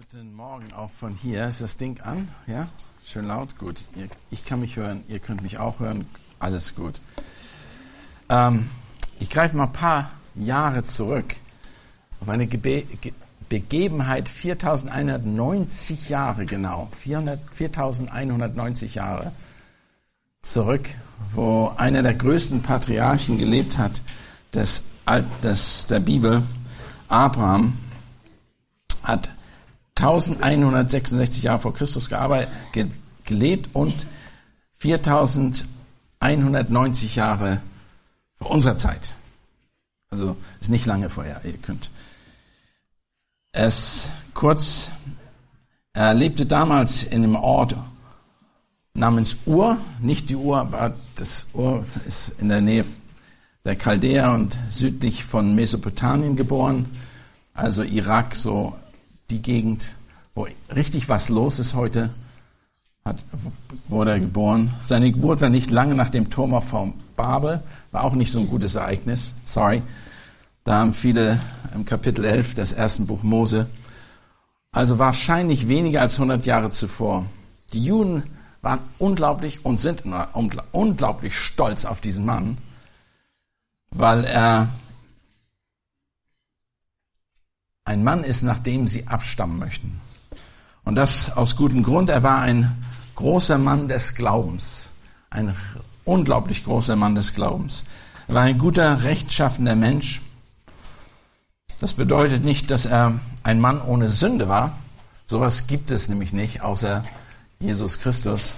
Guten Morgen auch von hier. Ist das Ding an? Ja? Schön laut? Gut. Ich kann mich hören, ihr könnt mich auch hören. Alles gut. Ähm, ich greife mal ein paar Jahre zurück auf eine Gebe Ge Begebenheit 4190 Jahre genau. 400, 4190 Jahre zurück, wo einer der größten Patriarchen gelebt hat des, des, der Bibel, Abraham, hat 1166 Jahre vor Christus gearbeitet, gelebt und 4190 Jahre vor unserer Zeit. Also ist nicht lange vorher, ihr könnt. Es kurz, er lebte damals in einem Ort namens Ur, nicht die Ur, aber das Ur ist in der Nähe der Chaldea und südlich von Mesopotamien geboren, also Irak so die Gegend, wo richtig was los ist heute, hat, wurde er geboren. Seine Geburt war nicht lange nach dem Turm von Babel, war auch nicht so ein gutes Ereignis, sorry. Da haben viele im Kapitel 11 des ersten Buch Mose, also wahrscheinlich weniger als 100 Jahre zuvor. Die Juden waren unglaublich und sind unglaublich stolz auf diesen Mann, weil er ein Mann ist, nach dem sie abstammen möchten. Und das aus gutem Grund. Er war ein großer Mann des Glaubens. Ein unglaublich großer Mann des Glaubens. Er war ein guter, rechtschaffender Mensch. Das bedeutet nicht, dass er ein Mann ohne Sünde war. Sowas gibt es nämlich nicht, außer Jesus Christus.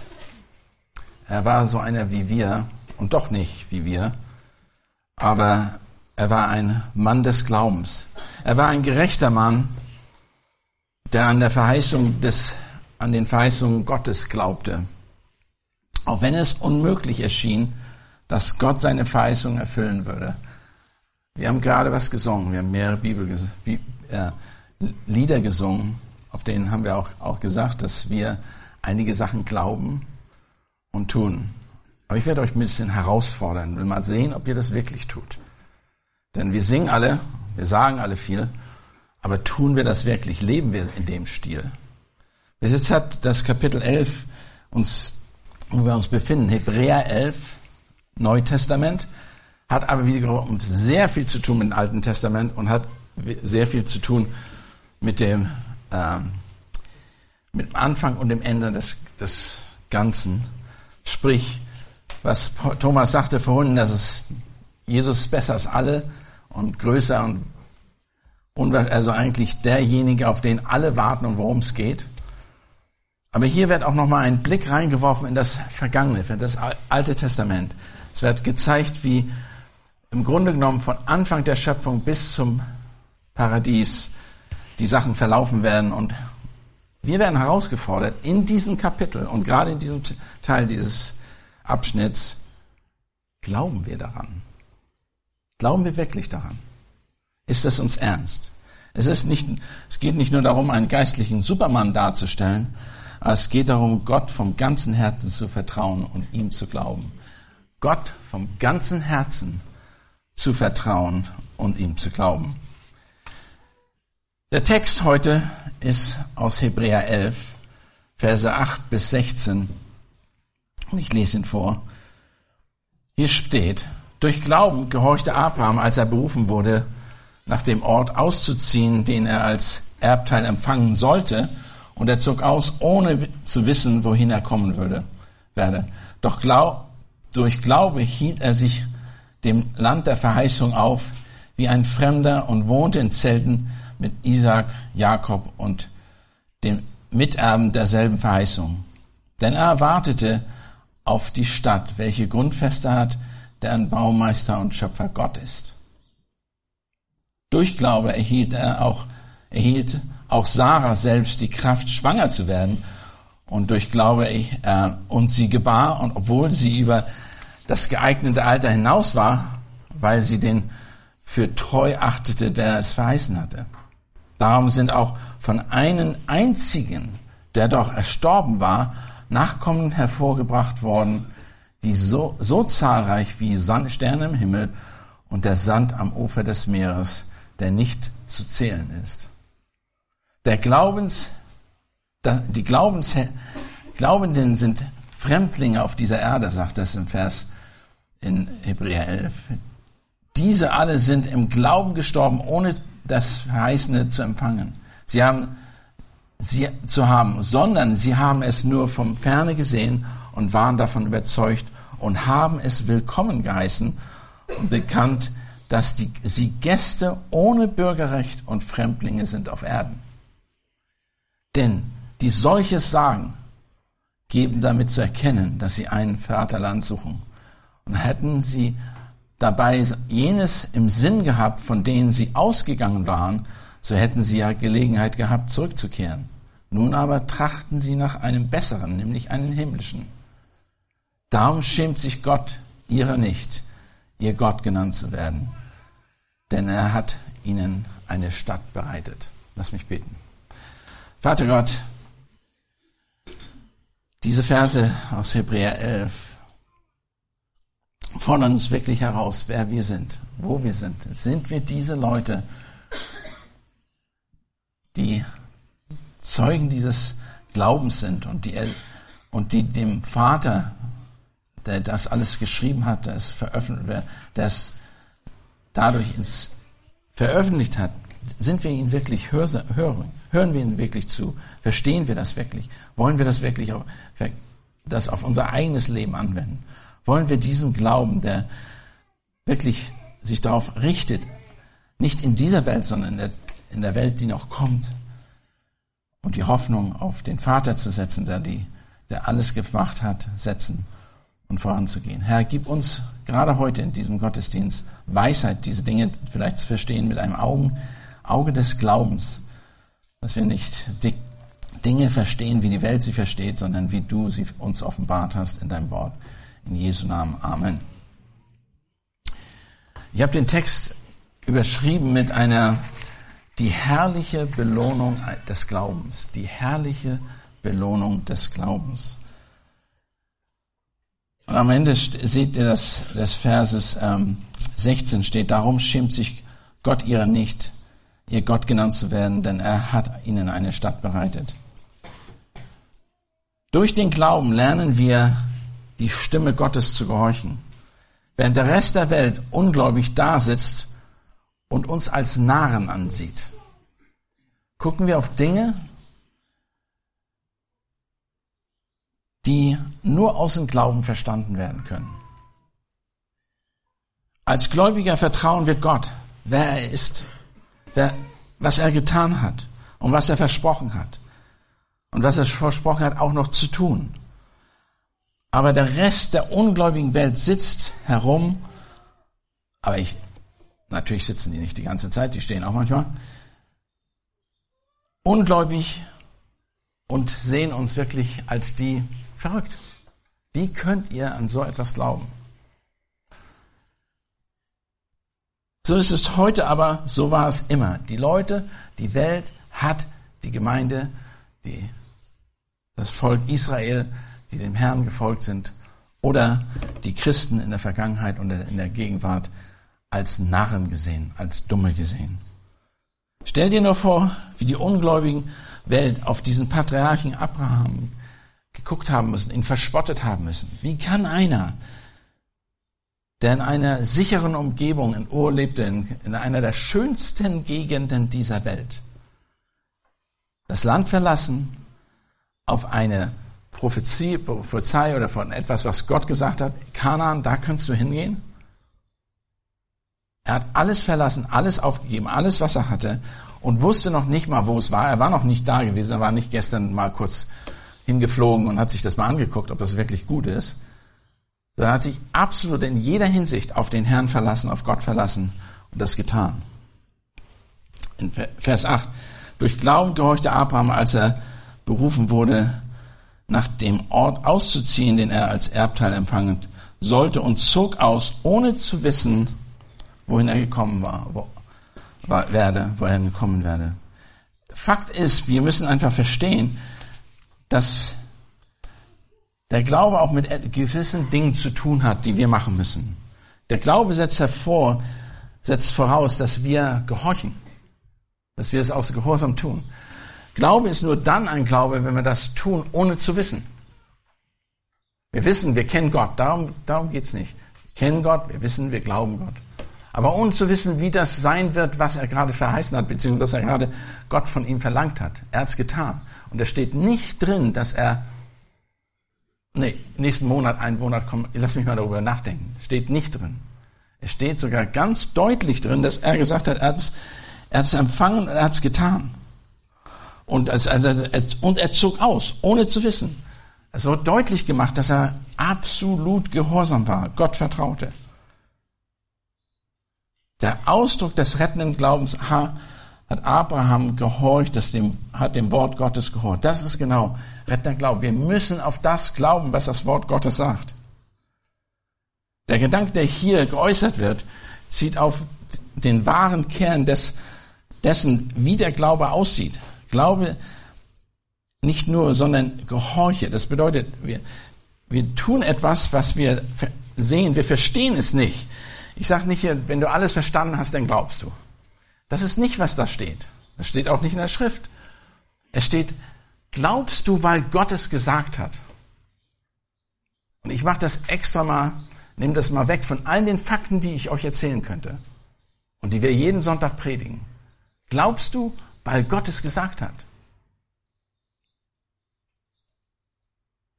Er war so einer wie wir und doch nicht wie wir. Aber er war ein Mann des Glaubens. Er war ein gerechter Mann, der an der Verheißung des, an den Verheißungen Gottes glaubte. Auch wenn es unmöglich erschien, dass Gott seine Verheißung erfüllen würde. Wir haben gerade was gesungen. Wir haben mehrere Bibel, äh, Lieder gesungen, auf denen haben wir auch, auch gesagt, dass wir einige Sachen glauben und tun. Aber ich werde euch ein bisschen herausfordern, will mal sehen, ob ihr das wirklich tut. Denn wir singen alle, wir sagen alle viel, aber tun wir das wirklich? Leben wir in dem Stil? Bis jetzt hat das Kapitel 11 uns, wo wir uns befinden, Hebräer 11, Neutestament, hat aber wiederum sehr viel zu tun mit dem Alten Testament und hat sehr viel zu tun mit dem, äh, mit dem Anfang und dem Ende des, des Ganzen. Sprich, was Thomas sagte vorhin, dass es Jesus besser als alle und größer und, also eigentlich derjenige, auf den alle warten und worum es geht. Aber hier wird auch nochmal ein Blick reingeworfen in das Vergangene, in das Alte Testament. Es wird gezeigt, wie im Grunde genommen von Anfang der Schöpfung bis zum Paradies die Sachen verlaufen werden. Und wir werden herausgefordert, in diesem Kapitel und gerade in diesem Teil dieses Abschnitts, glauben wir daran? Glauben wir wirklich daran? Ist das uns ernst? Es, ist nicht, es geht nicht nur darum, einen geistlichen Supermann darzustellen, es geht darum, Gott vom ganzen Herzen zu vertrauen und ihm zu glauben. Gott vom ganzen Herzen zu vertrauen und ihm zu glauben. Der Text heute ist aus Hebräer 11, Verse 8 bis 16. Und ich lese ihn vor. Hier steht, durch Glauben gehorchte Abraham, als er berufen wurde, nach dem Ort auszuziehen, den er als Erbteil empfangen sollte, und er zog aus, ohne zu wissen, wohin er kommen würde, werde. Doch glaub, durch Glaube hielt er sich dem Land der Verheißung auf, wie ein Fremder und wohnte in Zelten mit Isaac, Jakob und dem Miterben derselben Verheißung. Denn er erwartete auf die Stadt, welche Grundfeste hat, deren Baumeister und Schöpfer Gott ist. Durch Glaube erhielt er auch, erhielt auch Sarah selbst die Kraft, schwanger zu werden. Und durch Glaube, äh, und sie gebar, und obwohl sie über das geeignete Alter hinaus war, weil sie den für treu achtete, der es verheißen hatte. Darum sind auch von einem einzigen, der doch erstorben war, Nachkommen hervorgebracht worden, die so, so zahlreich wie Sterne im Himmel und der Sand am Ufer des Meeres, der nicht zu zählen ist. Der Glaubens, die Glaubens, Glaubenden sind Fremdlinge auf dieser Erde, sagt es im Vers in Hebräer 11. Diese alle sind im Glauben gestorben, ohne das Verheißene zu empfangen. Sie haben sie zu haben, sondern sie haben es nur vom Ferne gesehen und waren davon überzeugt und haben es willkommen geheißen und bekannt, dass die, sie Gäste ohne Bürgerrecht und Fremdlinge sind auf Erden. Denn die solches sagen, geben damit zu erkennen, dass sie ein Vaterland suchen. Und hätten sie dabei jenes im Sinn gehabt, von denen sie ausgegangen waren, so hätten sie ja Gelegenheit gehabt, zurückzukehren. Nun aber trachten sie nach einem besseren, nämlich einen himmlischen. Darum schämt sich Gott ihrer nicht, ihr Gott genannt zu werden, denn er hat ihnen eine Stadt bereitet. Lass mich beten. Vater Gott, diese Verse aus Hebräer 11 fordern uns wirklich heraus, wer wir sind, wo wir sind. Sind wir diese Leute, die Zeugen dieses Glaubens sind und die, und die dem Vater, der das alles geschrieben hat, der es veröffentlicht, der es dadurch ins veröffentlicht hat, sind wir ihn wirklich hören, hören wir ihn wirklich zu, verstehen wir das wirklich, wollen wir das wirklich auf, das auf unser eigenes Leben anwenden, wollen wir diesen Glauben, der wirklich sich darauf richtet, nicht in dieser Welt, sondern in der, in der Welt, die noch kommt, und die Hoffnung auf den Vater zu setzen, der, die, der alles gemacht hat, setzen und voranzugehen. Herr, gib uns gerade heute in diesem Gottesdienst Weisheit, diese Dinge vielleicht zu verstehen mit einem Augen, Auge des Glaubens, dass wir nicht Dinge verstehen, wie die Welt sie versteht, sondern wie du sie uns offenbart hast in deinem Wort. In Jesu Namen. Amen. Ich habe den Text überschrieben mit einer die herrliche Belohnung des Glaubens. Die herrliche Belohnung des Glaubens. Und am Ende seht ihr das, des Verses ähm, 16 steht, darum schämt sich Gott ihrer nicht, ihr Gott genannt zu werden, denn er hat ihnen eine Stadt bereitet. Durch den Glauben lernen wir, die Stimme Gottes zu gehorchen. Während der Rest der Welt ungläubig da sitzt und uns als Narren ansieht. Gucken wir auf Dinge, die nur aus dem Glauben verstanden werden können. Als Gläubiger vertrauen wir Gott, wer er ist, wer, was er getan hat und was er versprochen hat. Und was er versprochen hat, auch noch zu tun. Aber der Rest der ungläubigen Welt sitzt herum, aber ich, Natürlich sitzen die nicht die ganze Zeit, die stehen auch manchmal. Ungläubig und sehen uns wirklich als die verrückt. Wie könnt ihr an so etwas glauben? So ist es heute, aber so war es immer. Die Leute, die Welt hat die Gemeinde, die, das Volk Israel, die dem Herrn gefolgt sind, oder die Christen in der Vergangenheit und in der Gegenwart als Narren gesehen, als Dumme gesehen. Stell dir nur vor, wie die ungläubigen Welt auf diesen Patriarchen Abraham geguckt haben müssen, ihn verspottet haben müssen. Wie kann einer, der in einer sicheren Umgebung in Ur lebte, in, in einer der schönsten Gegenden dieser Welt, das Land verlassen, auf eine Prophezie, Prophezei oder von etwas, was Gott gesagt hat, Kanaan, da kannst du hingehen? Er hat alles verlassen, alles aufgegeben, alles, was er hatte und wusste noch nicht mal, wo es war. Er war noch nicht da gewesen, er war nicht gestern mal kurz hingeflogen und hat sich das mal angeguckt, ob das wirklich gut ist. Sondern hat sich absolut in jeder Hinsicht auf den Herrn verlassen, auf Gott verlassen und das getan. In Vers 8. Durch Glauben gehorchte Abraham, als er berufen wurde, nach dem Ort auszuziehen, den er als Erbteil empfangen sollte und zog aus, ohne zu wissen, wohin er gekommen war, wo, war, werde, wohin er gekommen werde. Fakt ist, wir müssen einfach verstehen, dass der Glaube auch mit gewissen Dingen zu tun hat, die wir machen müssen. Der Glaube setzt hervor, setzt voraus, dass wir gehorchen, dass wir es aus Gehorsam tun. Glaube ist nur dann ein Glaube, wenn wir das tun, ohne zu wissen. Wir wissen, wir kennen Gott, darum, darum geht's nicht. Wir kennen Gott, wir wissen, wir glauben Gott. Aber ohne zu wissen, wie das sein wird, was er gerade verheißen hat, beziehungsweise was er gerade Gott von ihm verlangt hat. Er hat's getan. Und es steht nicht drin, dass er, nee, nächsten Monat, einen Monat kommen, lass mich mal darüber nachdenken. Steht nicht drin. Es steht sogar ganz deutlich drin, dass er gesagt hat, er hat's, er hat's empfangen und er hat's getan. Und, als, als, als, und er zog aus, ohne zu wissen. Es wird deutlich gemacht, dass er absolut gehorsam war, Gott vertraute. Der Ausdruck des rettenden Glaubens hat Abraham gehorcht, das dem, hat dem Wort Gottes gehorcht. Das ist genau rettender Glaube. Wir müssen auf das glauben, was das Wort Gottes sagt. Der Gedanke, der hier geäußert wird, zieht auf den wahren Kern des, dessen, wie der Glaube aussieht. Glaube nicht nur, sondern Gehorche. Das bedeutet, wir, wir tun etwas, was wir sehen, wir verstehen es nicht. Ich sage nicht, wenn du alles verstanden hast, dann glaubst du. Das ist nicht, was da steht. Das steht auch nicht in der Schrift. Es steht, glaubst du, weil Gott es gesagt hat. Und ich mache das extra mal, nehme das mal weg von allen den Fakten, die ich euch erzählen könnte und die wir jeden Sonntag predigen. Glaubst du, weil Gott es gesagt hat?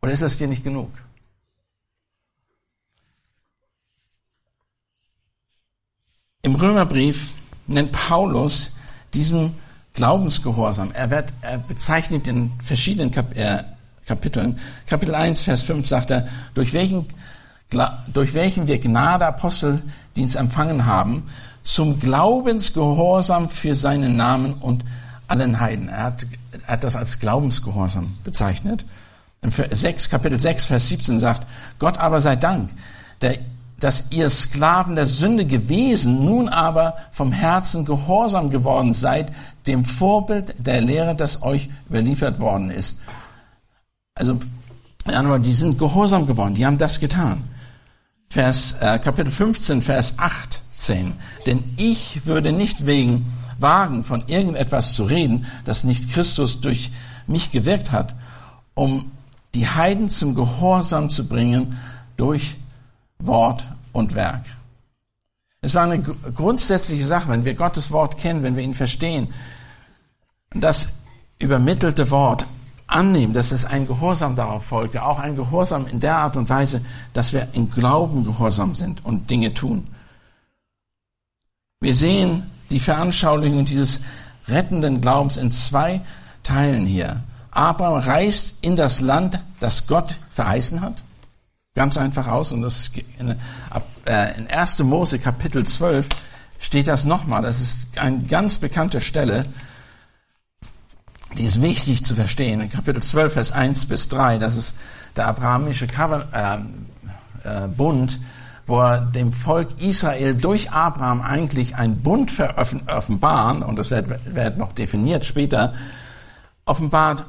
Oder ist das dir nicht genug? Im Römerbrief nennt Paulus diesen Glaubensgehorsam. Er, wird, er bezeichnet in verschiedenen Kap äh, Kapiteln. Kapitel 1, Vers 5 sagt er, durch welchen, durch welchen wir Gnade Aposteldienst empfangen haben, zum Glaubensgehorsam für seinen Namen und allen Heiden. Er hat, er hat das als Glaubensgehorsam bezeichnet. Im 6, Kapitel 6, Vers 17 sagt, Gott aber sei Dank, der, dass ihr Sklaven der Sünde gewesen, nun aber vom Herzen gehorsam geworden seid, dem Vorbild der Lehre, das euch überliefert worden ist. Also, die sind gehorsam geworden, die haben das getan. Vers, äh, Kapitel 15, Vers 18. Denn ich würde nicht wegen wagen, von irgendetwas zu reden, das nicht Christus durch mich gewirkt hat, um die Heiden zum Gehorsam zu bringen durch Wort und Werk. Es war eine grundsätzliche Sache, wenn wir Gottes Wort kennen, wenn wir ihn verstehen, das übermittelte Wort annehmen, dass es ein Gehorsam darauf folgte, auch ein Gehorsam in der Art und Weise, dass wir im Glauben gehorsam sind und Dinge tun. Wir sehen die Veranschaulichung dieses rettenden Glaubens in zwei Teilen hier. Abraham reist in das Land, das Gott verheißen hat. Ganz einfach aus. Und das in, äh, in 1. Mose Kapitel 12 steht das nochmal. Das ist eine ganz bekannte Stelle. Die ist wichtig zu verstehen. In Kapitel 12, Vers 1 bis 3, das ist der abrahamische äh, äh, Bund, wo er dem Volk Israel durch Abraham eigentlich einen Bund offenbaren, und das wird, wird noch definiert später, offenbart,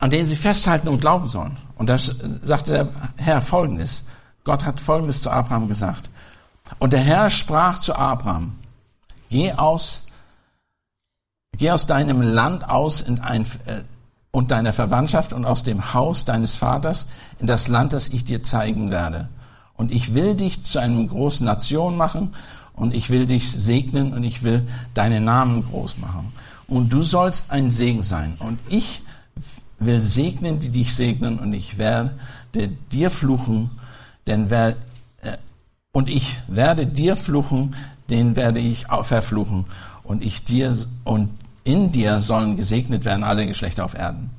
an denen sie festhalten und glauben sollen. Und da sagte der Herr Folgendes. Gott hat Folgendes zu Abraham gesagt. Und der Herr sprach zu Abraham, geh aus, geh aus deinem Land aus in ein, äh, und deiner Verwandtschaft und aus dem Haus deines Vaters in das Land, das ich dir zeigen werde. Und ich will dich zu einer großen Nation machen und ich will dich segnen und ich will deinen Namen groß machen. Und du sollst ein Segen sein. Und ich will segnen, die dich segnen, und ich werde dir fluchen, denn wer, äh, und ich werde dir fluchen, den werde ich verfluchen, und ich dir, und in dir sollen gesegnet werden alle Geschlechter auf Erden.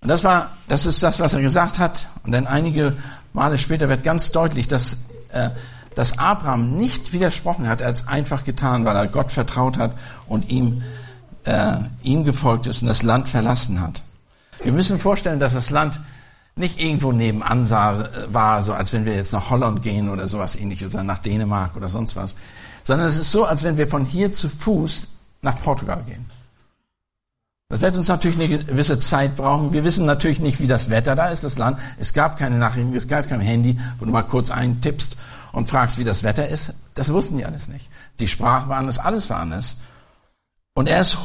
Und das war, das ist das, was er gesagt hat. Und dann einige Male später wird ganz deutlich, dass, äh, dass Abraham nicht widersprochen hat. Er hat es einfach getan, weil er Gott vertraut hat und ihm äh, ihm gefolgt ist und das Land verlassen hat. Wir müssen vorstellen, dass das Land nicht irgendwo nebenan sah, war, so als wenn wir jetzt nach Holland gehen oder sowas ähnliches oder nach Dänemark oder sonst was, sondern es ist so, als wenn wir von hier zu Fuß nach Portugal gehen. Das wird uns natürlich eine gewisse Zeit brauchen. Wir wissen natürlich nicht, wie das Wetter da ist, das Land. Es gab keine Nachrichten, es gab kein Handy, wo du mal kurz eintippst und fragst, wie das Wetter ist. Das wussten die alles nicht. Die Sprache war anders, alles war anders. Und er ist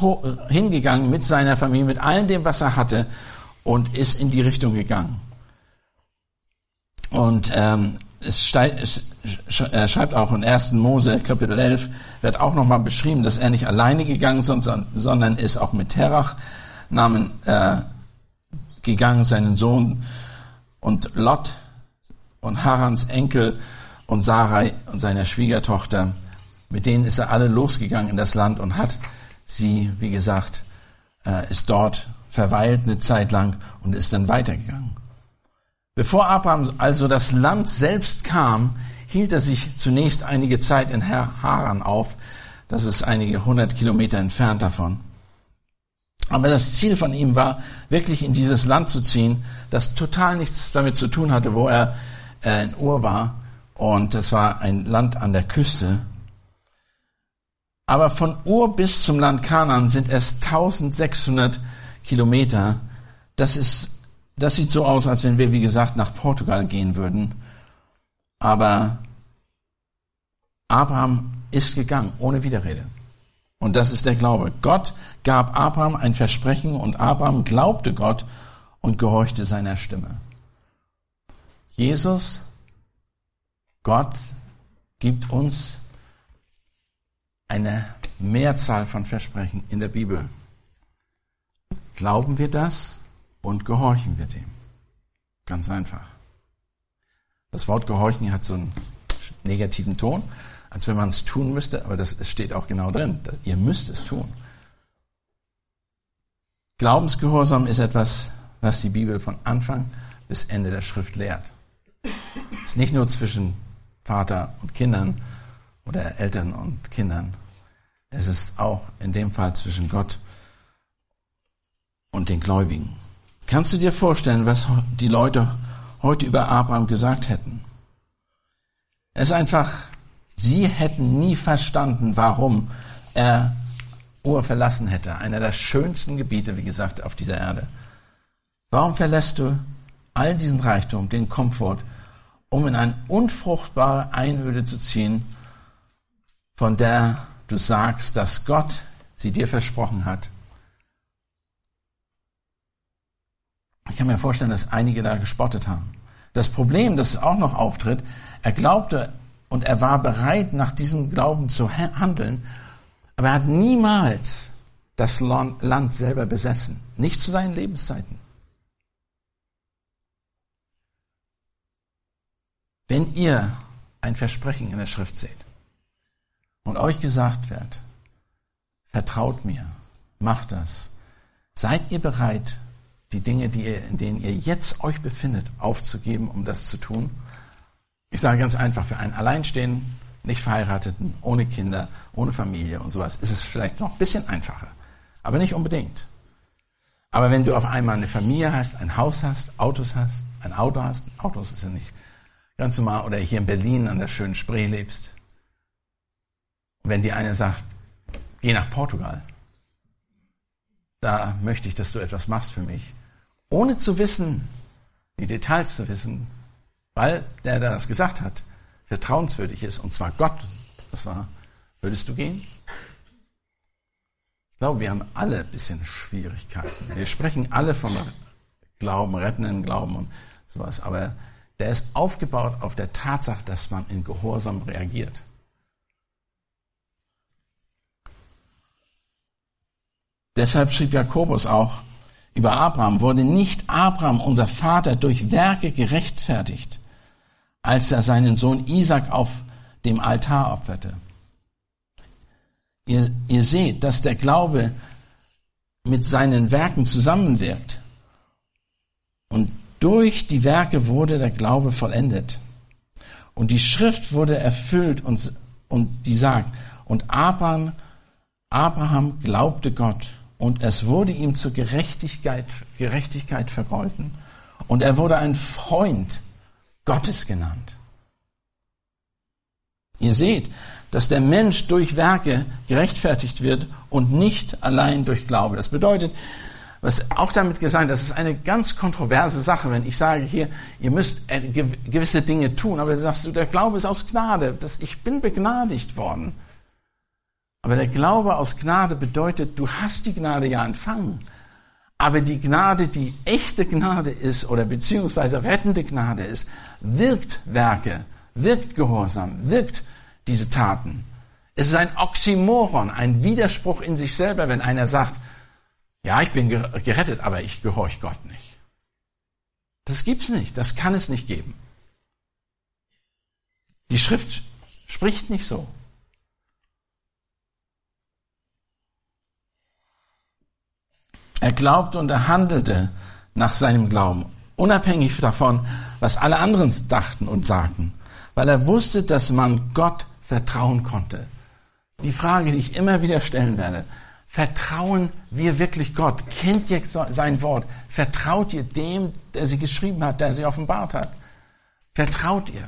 hingegangen mit seiner Familie, mit allem dem, was er hatte, und ist in die Richtung gegangen. Und ähm, es, steigt, es er schreibt auch in 1. Mose, Kapitel 11, wird auch nochmal beschrieben, dass er nicht alleine gegangen ist, sondern ist auch mit Terach Namen äh, gegangen, seinen Sohn und Lot und Harans Enkel und Sarai und seiner Schwiegertochter. Mit denen ist er alle losgegangen in das Land und hat sie, wie gesagt, äh, ist dort verweilt eine Zeit lang und ist dann weitergegangen. Bevor Abraham also das Land selbst kam, hielt er sich zunächst einige Zeit in Haran auf. Das ist einige hundert Kilometer entfernt davon. Aber das Ziel von ihm war, wirklich in dieses Land zu ziehen, das total nichts damit zu tun hatte, wo er äh, in Ur war. Und das war ein Land an der Küste. Aber von Ur bis zum Land Kanaan sind es 1600 Kilometer. Das ist das sieht so aus, als wenn wir, wie gesagt, nach Portugal gehen würden. Aber Abraham ist gegangen, ohne Widerrede. Und das ist der Glaube. Gott gab Abraham ein Versprechen und Abraham glaubte Gott und gehorchte seiner Stimme. Jesus, Gott gibt uns eine Mehrzahl von Versprechen in der Bibel. Glauben wir das? und gehorchen wir dem. Ganz einfach. Das Wort gehorchen hat so einen negativen Ton, als wenn man es tun müsste, aber das steht auch genau drin. Ihr müsst es tun. Glaubensgehorsam ist etwas, was die Bibel von Anfang bis Ende der Schrift lehrt. Es ist nicht nur zwischen Vater und Kindern oder Eltern und Kindern. Es ist auch in dem Fall zwischen Gott und den Gläubigen. Kannst du dir vorstellen, was die Leute heute über Abraham gesagt hätten? Es ist einfach, sie hätten nie verstanden, warum er Ur verlassen hätte. Einer der schönsten Gebiete, wie gesagt, auf dieser Erde. Warum verlässt du all diesen Reichtum, den Komfort, um in eine unfruchtbare Einöde zu ziehen, von der du sagst, dass Gott sie dir versprochen hat? Ich kann mir vorstellen, dass einige da gespottet haben. Das Problem, das auch noch auftritt, er glaubte und er war bereit, nach diesem Glauben zu handeln, aber er hat niemals das Land selber besessen. Nicht zu seinen Lebenszeiten. Wenn ihr ein Versprechen in der Schrift seht und euch gesagt wird, vertraut mir, macht das, seid ihr bereit, die Dinge, die ihr, in denen ihr jetzt euch befindet, aufzugeben, um das zu tun? Ich sage ganz einfach, für einen Alleinstehenden, nicht Verheirateten, ohne Kinder, ohne Familie und sowas, ist es vielleicht noch ein bisschen einfacher. Aber nicht unbedingt. Aber wenn du auf einmal eine Familie hast, ein Haus hast, Autos hast, ein Auto hast, Autos ist ja nicht ganz normal, oder hier in Berlin an der schönen Spree lebst, wenn dir eine sagt, geh nach Portugal, da möchte ich, dass du etwas machst für mich, ohne zu wissen, die Details zu wissen, weil der, der das gesagt hat, vertrauenswürdig ist, und zwar Gott, das war, würdest du gehen? Ich glaube, wir haben alle ein bisschen Schwierigkeiten. Wir sprechen alle von Glauben, rettenden Glauben und sowas, aber der ist aufgebaut auf der Tatsache, dass man in Gehorsam reagiert. Deshalb schrieb Jakobus auch, über Abraham wurde nicht Abraham, unser Vater, durch Werke gerechtfertigt, als er seinen Sohn Isaac auf dem Altar opferte. Ihr, ihr seht, dass der Glaube mit seinen Werken zusammenwirkt. Und durch die Werke wurde der Glaube vollendet. Und die Schrift wurde erfüllt und, und die sagt, und Abraham, Abraham glaubte Gott und es wurde ihm zur Gerechtigkeit, Gerechtigkeit vergolten. Und er wurde ein Freund Gottes genannt. Ihr seht, dass der Mensch durch Werke gerechtfertigt wird und nicht allein durch Glaube. Das bedeutet, was auch damit gesagt, das ist eine ganz kontroverse Sache, wenn ich sage hier, ihr müsst äh, gewisse Dinge tun, aber sagst du, der Glaube ist aus Gnade, dass ich bin begnadigt worden. Aber der Glaube aus Gnade bedeutet, du hast die Gnade ja empfangen. Aber die Gnade, die echte Gnade ist oder beziehungsweise rettende Gnade ist, wirkt Werke, wirkt Gehorsam, wirkt diese Taten. Es ist ein Oxymoron, ein Widerspruch in sich selber, wenn einer sagt, ja, ich bin gerettet, aber ich gehorche Gott nicht. Das gibt's nicht, das kann es nicht geben. Die Schrift spricht nicht so. Er glaubte und er handelte nach seinem Glauben, unabhängig davon, was alle anderen dachten und sagten, weil er wusste, dass man Gott vertrauen konnte. Die Frage, die ich immer wieder stellen werde, vertrauen wir wirklich Gott? Kennt ihr sein Wort? Vertraut ihr dem, der sie geschrieben hat, der sie offenbart hat? Vertraut ihr?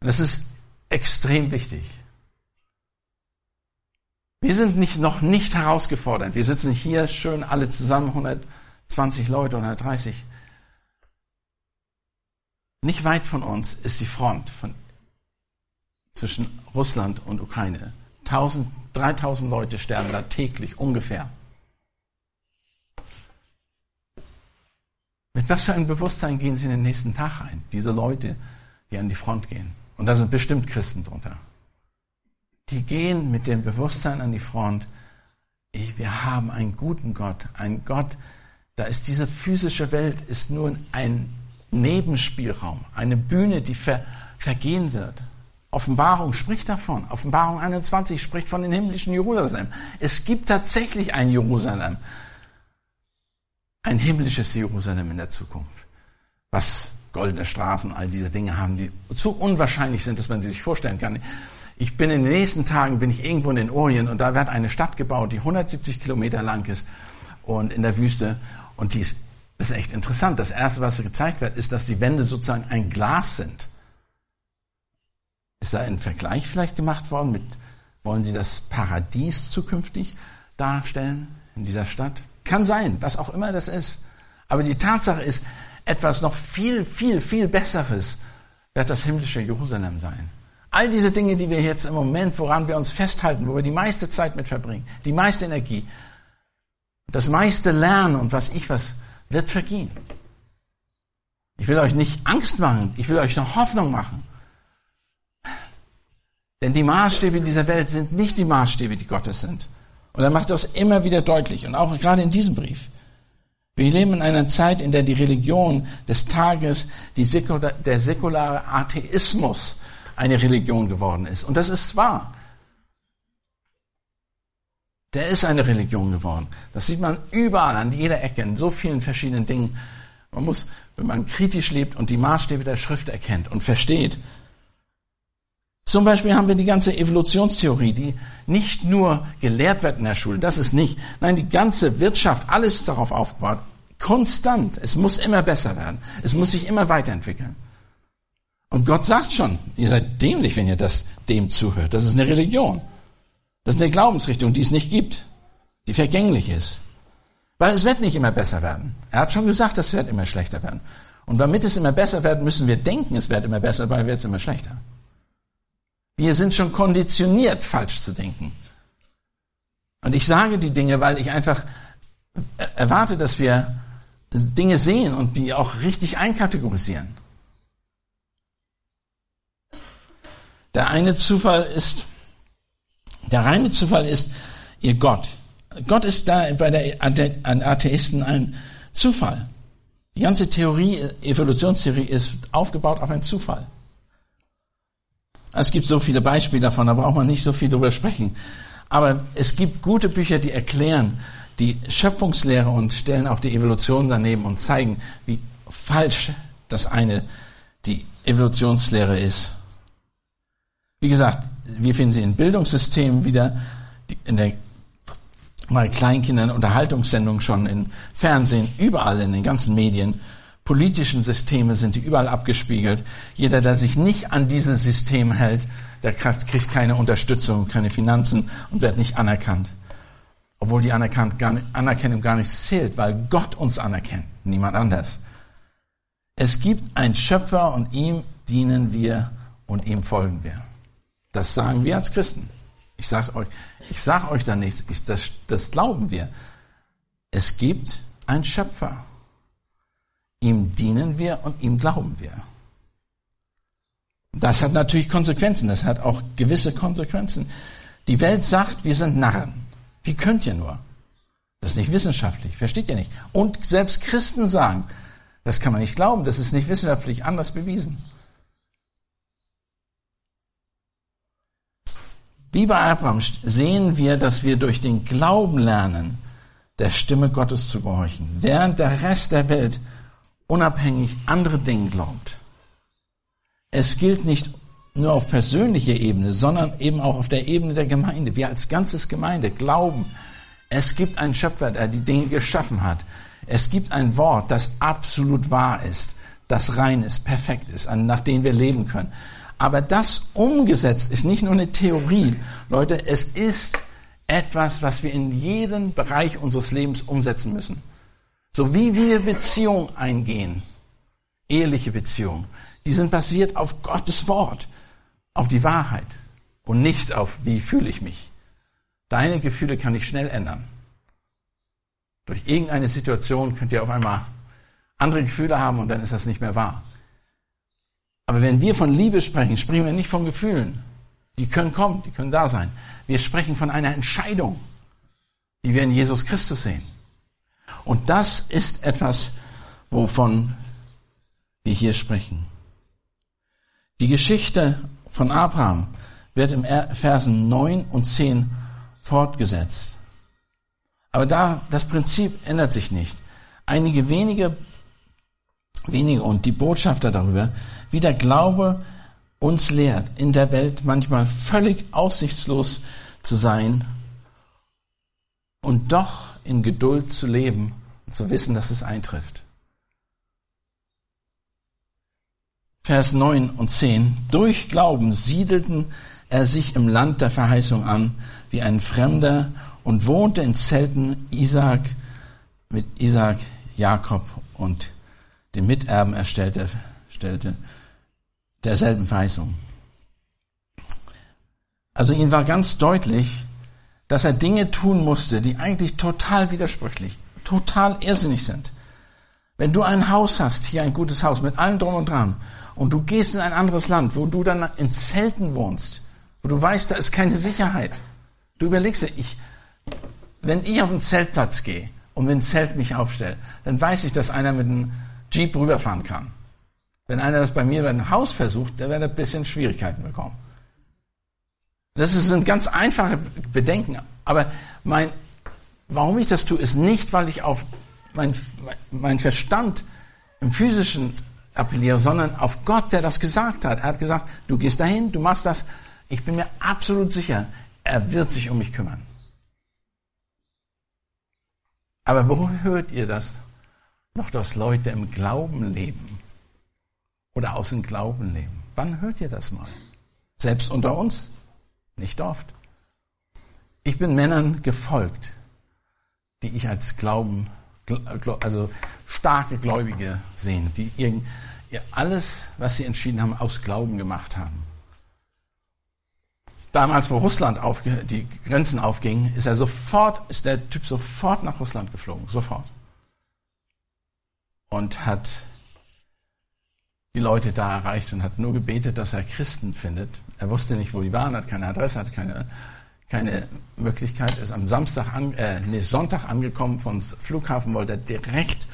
Das ist extrem wichtig. Wir sind nicht, noch nicht herausgefordert. Wir sitzen hier schön alle zusammen, 120 Leute, 130. Nicht weit von uns ist die Front von, zwischen Russland und Ukraine. 1000, 3000 Leute sterben da täglich ungefähr. Mit was für einem Bewusstsein gehen sie in den nächsten Tag ein? Diese Leute, die an die Front gehen. Und da sind bestimmt Christen drunter die gehen mit dem Bewusstsein an die Front, wir haben einen guten Gott, einen Gott, da ist diese physische Welt ist nur ein Nebenspielraum, eine Bühne, die ver, vergehen wird. Offenbarung spricht davon. Offenbarung 21 spricht von dem himmlischen Jerusalem. Es gibt tatsächlich ein Jerusalem, ein himmlisches Jerusalem in der Zukunft, was goldene Straßen, all diese Dinge haben, die zu unwahrscheinlich sind, dass man sie sich vorstellen kann. Ich bin in den nächsten Tagen, bin ich irgendwo in den Orient und da wird eine Stadt gebaut, die 170 Kilometer lang ist und in der Wüste. Und die ist, ist echt interessant. Das erste, was gezeigt wird, ist, dass die Wände sozusagen ein Glas sind. Ist da ein Vergleich vielleicht gemacht worden mit, wollen Sie das Paradies zukünftig darstellen in dieser Stadt? Kann sein, was auch immer das ist. Aber die Tatsache ist, etwas noch viel, viel, viel Besseres wird das himmlische Jerusalem sein. All diese Dinge, die wir jetzt im Moment, woran wir uns festhalten, wo wir die meiste Zeit mit verbringen, die meiste Energie, das meiste Lernen und was ich was, wird vergehen. Ich will euch nicht Angst machen, ich will euch noch Hoffnung machen. Denn die Maßstäbe dieser Welt sind nicht die Maßstäbe, die Gottes sind. Und er macht das immer wieder deutlich und auch gerade in diesem Brief. Wir leben in einer Zeit, in der die Religion des Tages, die säkular, der säkulare Atheismus eine Religion geworden ist. Und das ist wahr. Der ist eine Religion geworden. Das sieht man überall, an jeder Ecke, in so vielen verschiedenen Dingen. Man muss, wenn man kritisch lebt und die Maßstäbe der Schrift erkennt und versteht. Zum Beispiel haben wir die ganze Evolutionstheorie, die nicht nur gelehrt wird in der Schule, das ist nicht. Nein, die ganze Wirtschaft, alles darauf aufgebaut. Konstant. Es muss immer besser werden. Es muss sich immer weiterentwickeln. Und Gott sagt schon, ihr seid dämlich, wenn ihr das dem zuhört. Das ist eine Religion. Das ist eine Glaubensrichtung, die es nicht gibt, die vergänglich ist. Weil es wird nicht immer besser werden. Er hat schon gesagt, es wird immer schlechter werden. Und damit es immer besser wird, müssen wir denken, es wird immer besser, weil wird es immer schlechter. Wir sind schon konditioniert, falsch zu denken. Und ich sage die Dinge, weil ich einfach erwarte, dass wir Dinge sehen und die auch richtig einkategorisieren. Der eine Zufall ist, der reine Zufall ist ihr Gott. Gott ist da bei der Atheisten ein Zufall. Die ganze Theorie, Evolutionstheorie ist aufgebaut auf einen Zufall. Es gibt so viele Beispiele davon, da braucht man nicht so viel drüber sprechen. Aber es gibt gute Bücher, die erklären die Schöpfungslehre und stellen auch die Evolution daneben und zeigen, wie falsch das eine, die Evolutionslehre ist. Wie gesagt, wir finden sie in Bildungssystemen wieder, in der bei Kleinkindern Unterhaltungssendungen schon, in Fernsehen, überall in den ganzen Medien. Politischen Systeme sind die überall abgespiegelt. Jeder, der sich nicht an dieses System hält, der kriegt keine Unterstützung, keine Finanzen und wird nicht anerkannt. Obwohl die Anerkennung gar nicht zählt, weil Gott uns anerkennt, niemand anders. Es gibt einen Schöpfer und ihm dienen wir und ihm folgen wir. Das sagen wir als Christen. Ich sage euch, ich sag euch da nichts, ich, das, das glauben wir. Es gibt einen Schöpfer. Ihm dienen wir und ihm glauben wir. Das hat natürlich Konsequenzen, das hat auch gewisse Konsequenzen. Die Welt sagt, wir sind Narren. Wie könnt ihr nur? Das ist nicht wissenschaftlich, versteht ihr nicht? Und selbst Christen sagen, das kann man nicht glauben, das ist nicht wissenschaftlich anders bewiesen. Wie bei Abraham sehen wir, dass wir durch den Glauben lernen, der Stimme Gottes zu gehorchen, während der Rest der Welt unabhängig andere Dinge glaubt. Es gilt nicht nur auf persönlicher Ebene, sondern eben auch auf der Ebene der Gemeinde. Wir als ganzes Gemeinde glauben, es gibt einen Schöpfer, der die Dinge geschaffen hat. Es gibt ein Wort, das absolut wahr ist, das rein ist, perfekt ist, nach dem wir leben können. Aber das umgesetzt ist nicht nur eine Theorie. Leute, es ist etwas, was wir in jedem Bereich unseres Lebens umsetzen müssen. So wie wir Beziehungen eingehen, eheliche Beziehungen, die sind basiert auf Gottes Wort, auf die Wahrheit und nicht auf, wie fühle ich mich. Deine Gefühle kann ich schnell ändern. Durch irgendeine Situation könnt ihr auf einmal andere Gefühle haben und dann ist das nicht mehr wahr. Aber wenn wir von Liebe sprechen, sprechen wir nicht von Gefühlen. Die können kommen, die können da sein. Wir sprechen von einer Entscheidung, die wir in Jesus Christus sehen. Und das ist etwas, wovon wir hier sprechen. Die Geschichte von Abraham wird im Versen 9 und 10 fortgesetzt. Aber da, das Prinzip ändert sich nicht. Einige wenige, wenige und die Botschafter darüber, wie der Glaube uns lehrt, in der Welt manchmal völlig aussichtslos zu sein und doch in Geduld zu leben und zu wissen, dass es eintrifft. Vers 9 und 10. Durch Glauben siedelten er sich im Land der Verheißung an, wie ein Fremder und wohnte in Zelten Isaac mit Isaac, Jakob und dem Miterben erstellte, stellte derselben Verheißung. Also ihm war ganz deutlich, dass er Dinge tun musste, die eigentlich total widersprüchlich, total irrsinnig sind. Wenn du ein Haus hast, hier ein gutes Haus mit allem drum und dran, und du gehst in ein anderes Land, wo du dann in Zelten wohnst, wo du weißt, da ist keine Sicherheit. Du überlegst dir, ich, wenn ich auf den Zeltplatz gehe und wenn ein Zelt mich aufstellt, dann weiß ich, dass einer mit einem Jeep rüberfahren kann. Wenn einer das bei mir bei einem Haus versucht, der wird ein bisschen Schwierigkeiten bekommen. Das sind ganz einfache Bedenken. Aber mein, warum ich das tue, ist nicht, weil ich auf mein, mein Verstand im physischen appelliere, sondern auf Gott, der das gesagt hat. Er hat gesagt, du gehst dahin, du machst das. Ich bin mir absolut sicher, er wird sich um mich kümmern. Aber wo hört ihr das? Noch, dass Leute im Glauben leben oder aus dem Glauben leben. Wann hört ihr das mal? Selbst unter uns? Nicht oft. Ich bin Männern gefolgt, die ich als Glauben, also starke Gläubige sehen, die alles, was sie entschieden haben, aus Glauben gemacht haben. Damals, wo Russland die Grenzen aufgingen, ist er sofort, ist der Typ sofort nach Russland geflogen, sofort. Und hat die Leute da erreicht und hat nur gebetet, dass er Christen findet. Er wusste nicht, wo die waren, hat keine Adresse, hat keine, keine Möglichkeit, ist am Samstag, an, äh, nee, Sonntag angekommen vom Flughafen, wollte direkt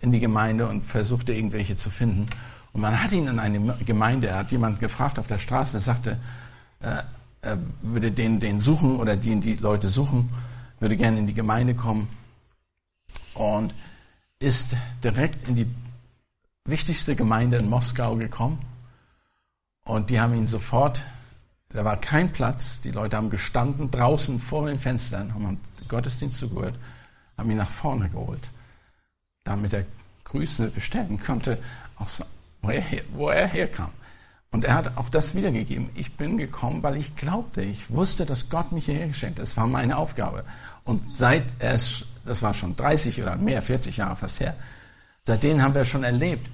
in die Gemeinde und versuchte irgendwelche zu finden. Und man hat ihn in eine Gemeinde, er hat jemand gefragt auf der Straße, er sagte, äh, er würde den, den suchen oder die, die Leute suchen, würde gerne in die Gemeinde kommen und ist direkt in die wichtigste Gemeinde in Moskau gekommen und die haben ihn sofort, da war kein Platz, die Leute haben gestanden draußen vor den Fenstern, haben den Gottesdienst zugehört, haben ihn nach vorne geholt, damit er Grüße bestellen konnte, wo er, wo er herkam. Und er hat auch das wiedergegeben. Ich bin gekommen, weil ich glaubte, ich wusste, dass Gott mich hierher geschenkt hat. Das war meine Aufgabe. Und seit es, das war schon 30 oder mehr, 40 Jahre fast her, seitdem haben wir schon erlebt,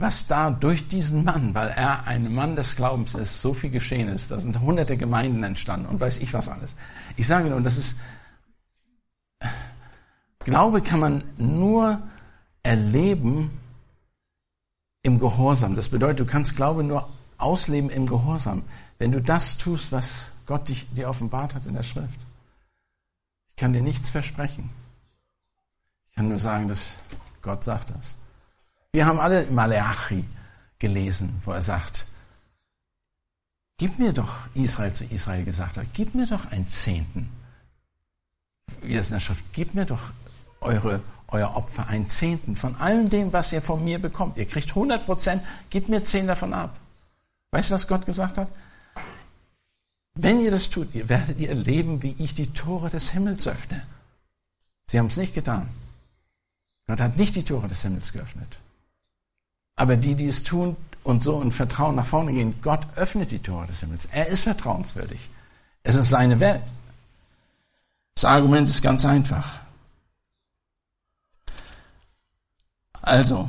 was da durch diesen Mann, weil er ein Mann des Glaubens ist, so viel geschehen ist. Da sind hunderte Gemeinden entstanden und weiß ich was alles. Ich sage nur, das ist, Glaube kann man nur erleben im Gehorsam. Das bedeutet, du kannst Glaube nur ausleben im Gehorsam, wenn du das tust, was Gott dich, dir offenbart hat in der Schrift. Ich kann dir nichts versprechen. Kann nur sagen, dass Gott sagt das. Wir haben alle Maleachi gelesen, wo er sagt, gib mir doch, Israel zu Israel gesagt hat, gib mir doch einen Zehnten. Wie es in der Schrift, gib mir doch eure, euer Opfer einen Zehnten von allem dem, was ihr von mir bekommt. Ihr kriegt 100 Prozent, gebt mir zehn davon ab. Weißt du, was Gott gesagt hat? Wenn ihr das tut, ihr werdet ihr erleben, wie ich die Tore des Himmels öffne. Sie haben es nicht getan. Gott hat nicht die Tore des Himmels geöffnet. Aber die, die es tun und so in Vertrauen nach vorne gehen, Gott öffnet die Tore des Himmels. Er ist vertrauenswürdig. Es ist seine Welt. Das Argument ist ganz einfach. Also,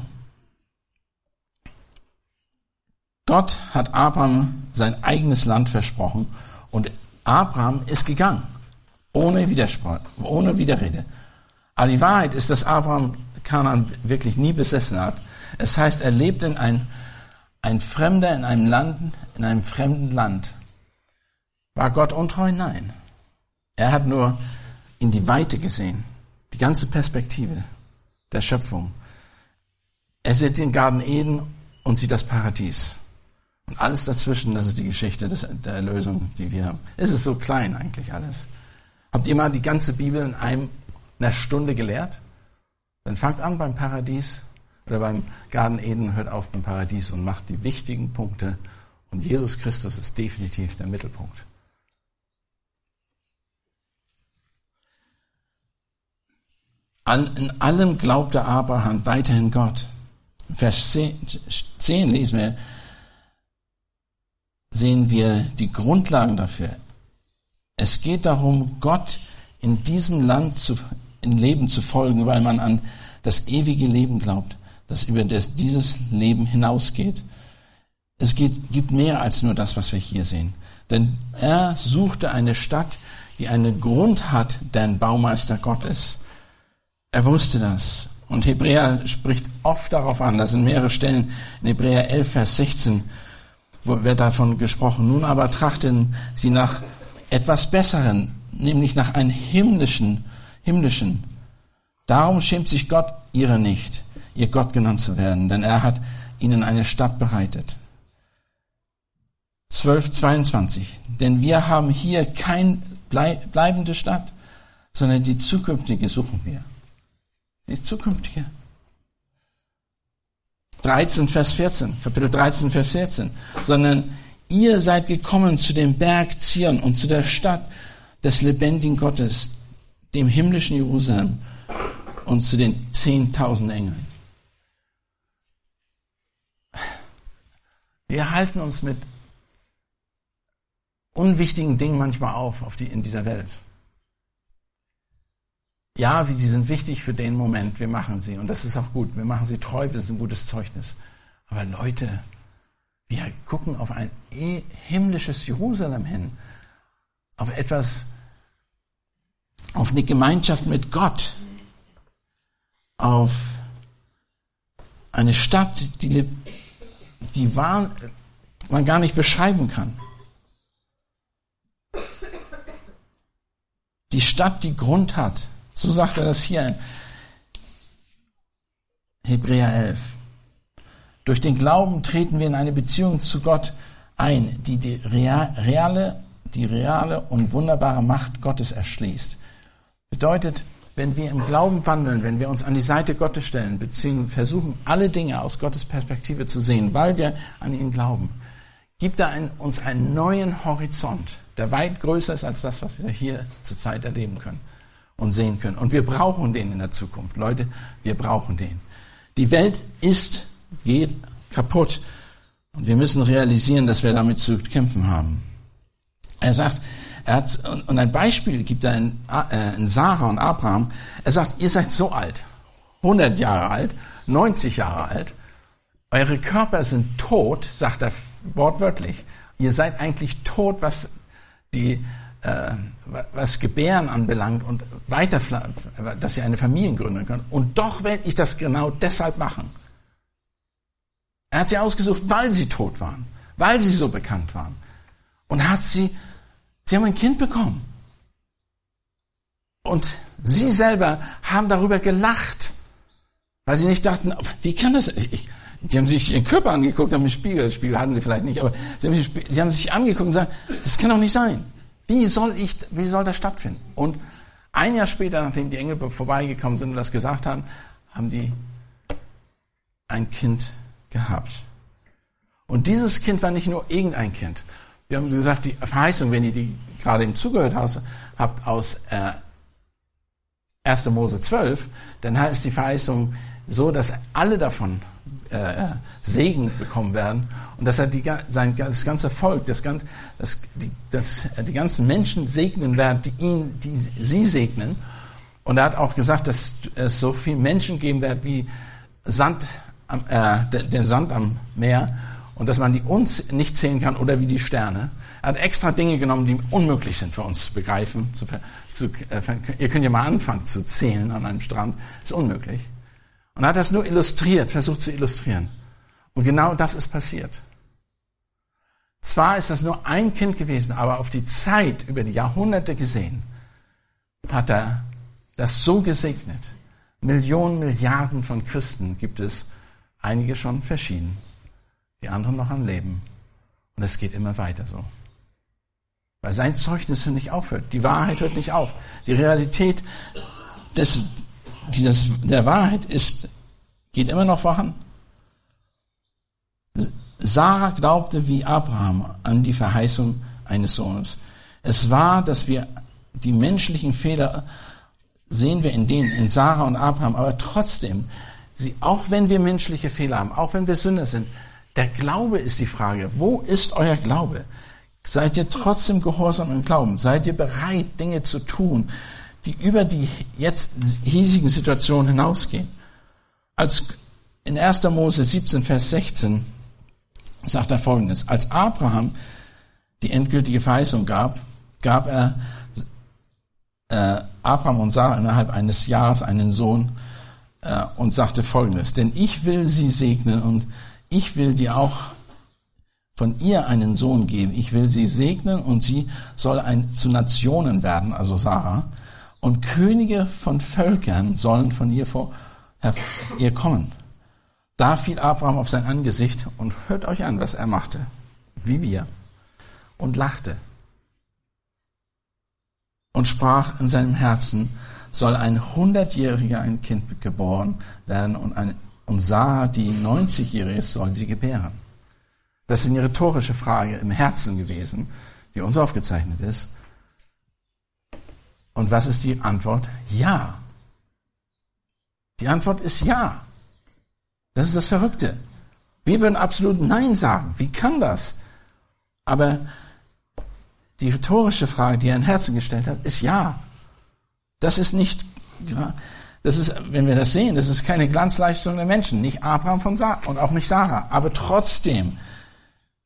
Gott hat Abraham sein eigenes Land versprochen und Abraham ist gegangen, ohne Widerspruch, ohne Widerrede. Aber die Wahrheit ist, dass Abraham Kanaan wirklich nie besessen hat. Es heißt, er lebt in ein, ein Fremder in einem Land, in einem fremden Land. War Gott untreu? Nein. Er hat nur in die Weite gesehen, die ganze Perspektive der Schöpfung. Er sieht den Garten Eden und sieht das Paradies. Und alles dazwischen, das ist die Geschichte des, der Erlösung, die wir haben. Es ist so klein eigentlich alles. Habt ihr mal die ganze Bibel in einem, einer Stunde gelehrt? Dann fangt an beim Paradies oder beim Garten Eden, hört auf beim Paradies und macht die wichtigen Punkte. Und Jesus Christus ist definitiv der Mittelpunkt. in allem glaubte Abraham weiterhin Gott. Vers 10 lesen wir, sehen wir die Grundlagen dafür. Es geht darum, Gott in diesem Land zu, in Leben zu folgen, weil man an das ewige Leben glaubt, das über das, dieses Leben hinausgeht. Es geht, gibt mehr als nur das, was wir hier sehen. Denn er suchte eine Stadt, die einen Grund hat, der ein Baumeister Gott ist. Er wusste das. Und Hebräer spricht oft darauf an, das sind mehrere Stellen in Hebräer 11, Vers 16, wo wird davon gesprochen. Nun aber trachten sie nach etwas Besseren, nämlich nach einem himmlischen, himmlischen. Darum schämt sich Gott ihrer nicht, ihr Gott genannt zu werden, denn er hat ihnen eine Stadt bereitet. 12.22. Denn wir haben hier kein bleibende Stadt, sondern die zukünftige suchen wir die zukünftige. 13, Vers 14, Kapitel 13, Vers 14, sondern ihr seid gekommen zu dem Berg Zion und zu der Stadt des lebendigen Gottes, dem himmlischen Jerusalem und zu den 10.000 Engeln. Wir halten uns mit unwichtigen Dingen manchmal auf, auf die, in dieser Welt. Ja, sie sind wichtig für den Moment, wir machen sie. Und das ist auch gut. Wir machen sie treu, das ist ein gutes Zeugnis. Aber Leute, wir gucken auf ein e-, himmlisches Jerusalem hin. Auf etwas, auf eine Gemeinschaft mit Gott. Auf eine Stadt, die, die man gar nicht beschreiben kann. Die Stadt, die Grund hat. So sagt er das hier in Hebräer 11. Durch den Glauben treten wir in eine Beziehung zu Gott ein, die die reale, die reale und wunderbare Macht Gottes erschließt. Bedeutet, wenn wir im Glauben wandeln, wenn wir uns an die Seite Gottes stellen, beziehungsweise versuchen, alle Dinge aus Gottes Perspektive zu sehen, weil wir an ihn glauben, gibt er ein, uns einen neuen Horizont, der weit größer ist als das, was wir hier zurzeit erleben können und sehen können. Und wir brauchen den in der Zukunft. Leute, wir brauchen den. Die Welt ist, geht kaputt. Und wir müssen realisieren, dass wir damit zu kämpfen haben. Er sagt, er hat, und ein Beispiel gibt er in, äh, in Sarah und Abraham. Er sagt, ihr seid so alt, 100 Jahre alt, 90 Jahre alt. Eure Körper sind tot, sagt er wortwörtlich. Ihr seid eigentlich tot, was die äh, was Gebären anbelangt und weiter, dass ihr eine Familie gründen könnt. Und doch werde ich das genau deshalb machen. Er hat sie ausgesucht, weil sie tot waren, weil sie so bekannt waren. Und hat sie, sie haben ein Kind bekommen. Und sie selber haben darüber gelacht, weil sie nicht dachten, wie kann das, ich, die haben sich ihren Körper angeguckt, haben einen Spiegel, Spiegel hatten sie vielleicht nicht, aber sie haben, sich, sie haben sich angeguckt und gesagt, das kann doch nicht sein. Wie soll ich, wie soll das stattfinden? Und ein Jahr später, nachdem die Engel vorbeigekommen sind und das gesagt haben, haben die ein Kind gehabt. Und dieses Kind war nicht nur irgendein Kind. Wir haben gesagt, die Verheißung, wenn ihr die gerade im zugehört habt, aus äh, 1. Mose 12, dann ist die Verheißung so, dass alle davon äh, Segen bekommen werden und dass er die, sein, das ganze Volk, das, ganze, das, die, das, die ganzen Menschen segnen werden, die ihn, die sie segnen. Und er hat auch gesagt, dass es so viele Menschen geben wird wie Sand, am, äh, den Sand am Meer und dass man die uns nicht zählen kann oder wie die Sterne. Er hat extra Dinge genommen, die unmöglich sind für uns zu begreifen. Zu, zu, äh, ihr könnt ja mal anfangen zu zählen an einem Strand. ist unmöglich. Und er hat das nur illustriert, versucht zu illustrieren. Und genau das ist passiert. Zwar ist das nur ein Kind gewesen, aber auf die Zeit, über die Jahrhunderte gesehen, hat er das so gesegnet. Millionen, Milliarden von Christen gibt es, einige schon verschieden, die anderen noch am Leben. Und es geht immer weiter so. Weil sein Zeugnis nicht aufhört. Die Wahrheit hört nicht auf. Die Realität des, die das, der Wahrheit ist, geht immer noch voran. Sarah glaubte wie Abraham an die Verheißung eines Sohnes. Es war, dass wir die menschlichen Fehler sehen wir in denen, in Sarah und Abraham, aber trotzdem, sie, auch wenn wir menschliche Fehler haben, auch wenn wir Sünder sind, der Glaube ist die Frage. Wo ist euer Glaube? Seid ihr trotzdem gehorsam im Glauben? Seid ihr bereit, Dinge zu tun, die über die jetzt hiesigen Situationen hinausgehen. Als in 1. Mose 17, Vers 16 sagt er folgendes. Als Abraham die endgültige Verheißung gab, gab er äh, Abraham und Sarah innerhalb eines Jahres einen Sohn äh, und sagte folgendes. Denn ich will sie segnen und ich will dir auch von ihr einen Sohn geben. Ich will sie segnen und sie soll ein, zu Nationen werden, also Sarah und Könige von Völkern sollen von ihr vor ihr kommen. Da fiel Abraham auf sein Angesicht und hört euch an, was er machte, wie wir, und lachte und sprach in seinem Herzen, soll ein hundertjähriger ein Kind geboren werden und, ein, und Sarah, die 90-jährige ist, soll sie gebären. Das ist eine rhetorische Frage im Herzen gewesen, die uns aufgezeichnet ist. Und was ist die Antwort? Ja. Die Antwort ist ja. Das ist das Verrückte. Wir würden absolut Nein sagen. Wie kann das? Aber die rhetorische Frage, die er in Herzen gestellt hat, ist ja. Das ist nicht, das ist, wenn wir das sehen, das ist keine Glanzleistung der Menschen. Nicht Abraham von Sarah und auch nicht Sarah. Aber trotzdem,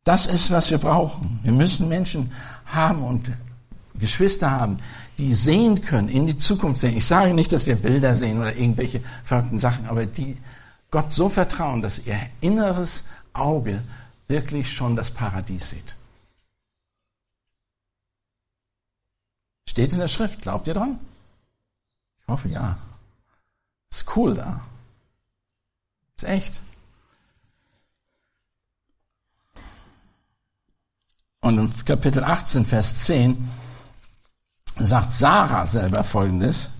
das ist, was wir brauchen. Wir müssen Menschen haben und Geschwister haben, die sehen können, in die Zukunft sehen. Ich sage nicht, dass wir Bilder sehen oder irgendwelche verrückten Sachen, aber die Gott so vertrauen, dass ihr inneres Auge wirklich schon das Paradies sieht. Steht in der Schrift, glaubt ihr dran? Ich hoffe ja. Ist cool da. Ist echt. Und im Kapitel 18, Vers 10 sagt Sarah selber Folgendes.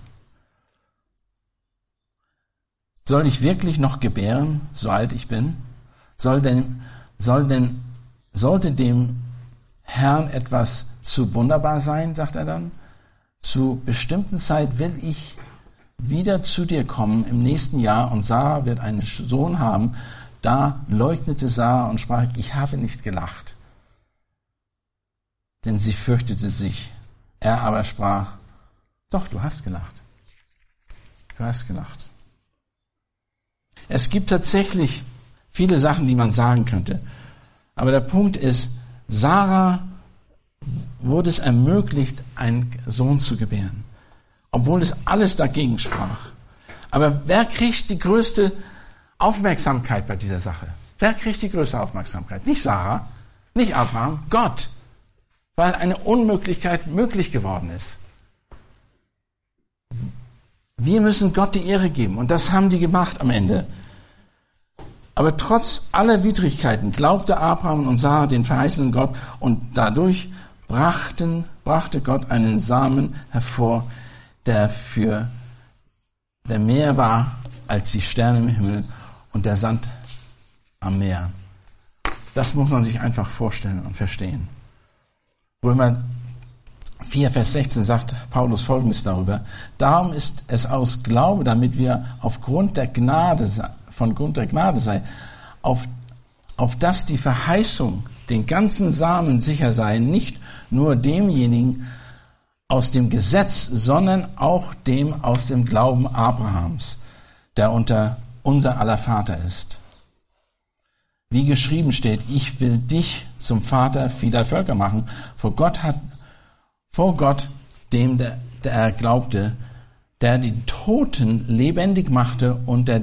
Soll ich wirklich noch gebären, so alt ich bin? Soll denn, soll denn, sollte dem Herrn etwas zu wunderbar sein, sagt er dann? Zu bestimmten Zeit will ich wieder zu dir kommen im nächsten Jahr und Sarah wird einen Sohn haben. Da leugnete Sarah und sprach, ich habe nicht gelacht, denn sie fürchtete sich. Er aber sprach, doch, du hast gelacht. Du hast gelacht. Es gibt tatsächlich viele Sachen, die man sagen könnte. Aber der Punkt ist, Sarah wurde es ermöglicht, einen Sohn zu gebären, obwohl es alles dagegen sprach. Aber wer kriegt die größte Aufmerksamkeit bei dieser Sache? Wer kriegt die größte Aufmerksamkeit? Nicht Sarah, nicht Abraham, Gott, weil eine Unmöglichkeit möglich geworden ist. Wir müssen Gott die Ehre geben und das haben die gemacht am Ende. Aber trotz aller Widrigkeiten glaubte Abraham und Sarah den verheißenen Gott und dadurch brachten, brachte Gott einen Samen hervor, der für der mehr war als die Sterne im Himmel und der Sand am Meer. Das muss man sich einfach vorstellen und verstehen. Römer 4, Vers 16 sagt Paulus Folgendes darüber. Darum ist es aus Glaube, damit wir aufgrund der Gnade, von Grund der Gnade sei, auf, auf dass die Verheißung den ganzen Samen sicher sei, nicht nur demjenigen aus dem Gesetz, sondern auch dem aus dem Glauben Abrahams, der unter unser aller Vater ist. Wie geschrieben steht, ich will dich zum Vater vieler Völker machen. Vor Gott hat, vor Gott, dem der, der er glaubte, der die Toten lebendig machte und der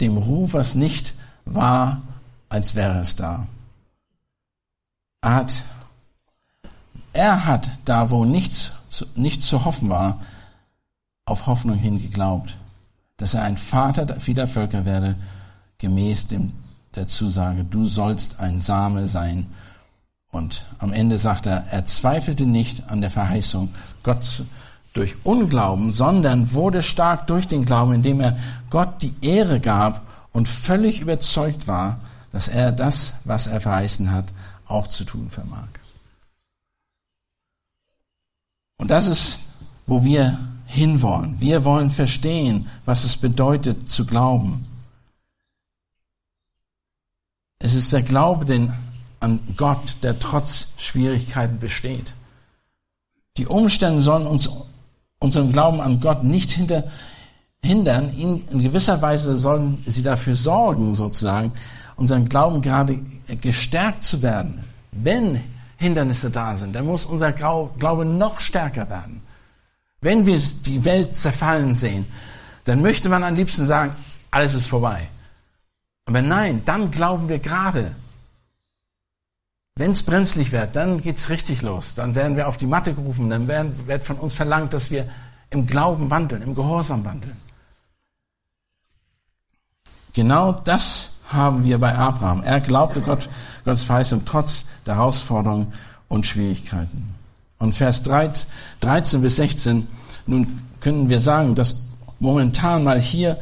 dem Rufers nicht war, als wäre es da. Er hat, er hat da, wo nichts, nichts zu hoffen war, auf Hoffnung hin geglaubt, dass er ein Vater vieler Völker werde, gemäß dem der Zusage, du sollst ein Same sein. Und am Ende sagt er, er zweifelte nicht an der Verheißung Gott durch Unglauben, sondern wurde stark durch den Glauben, indem er Gott die Ehre gab und völlig überzeugt war, dass er das, was er verheißen hat, auch zu tun vermag. Und das ist, wo wir hinwollen. Wir wollen verstehen, was es bedeutet zu glauben. Es ist der Glaube den, an Gott, der trotz Schwierigkeiten besteht. Die Umstände sollen uns unseren Glauben an Gott nicht hinter, hindern. In, gewisser Weise sollen sie dafür sorgen, sozusagen, unseren Glauben gerade gestärkt zu werden. Wenn Hindernisse da sind, dann muss unser Glaube noch stärker werden. Wenn wir die Welt zerfallen sehen, dann möchte man am liebsten sagen, alles ist vorbei. Aber nein, dann glauben wir gerade. Wenn es brenzlig wird, dann geht's richtig los. Dann werden wir auf die Matte gerufen, dann werden, wird von uns verlangt, dass wir im Glauben wandeln, im Gehorsam wandeln. Genau das haben wir bei Abraham. Er glaubte Gott, Gottes Verheißung trotz der Herausforderungen und Schwierigkeiten. Und Vers 13, 13 bis 16, nun können wir sagen, dass momentan mal hier,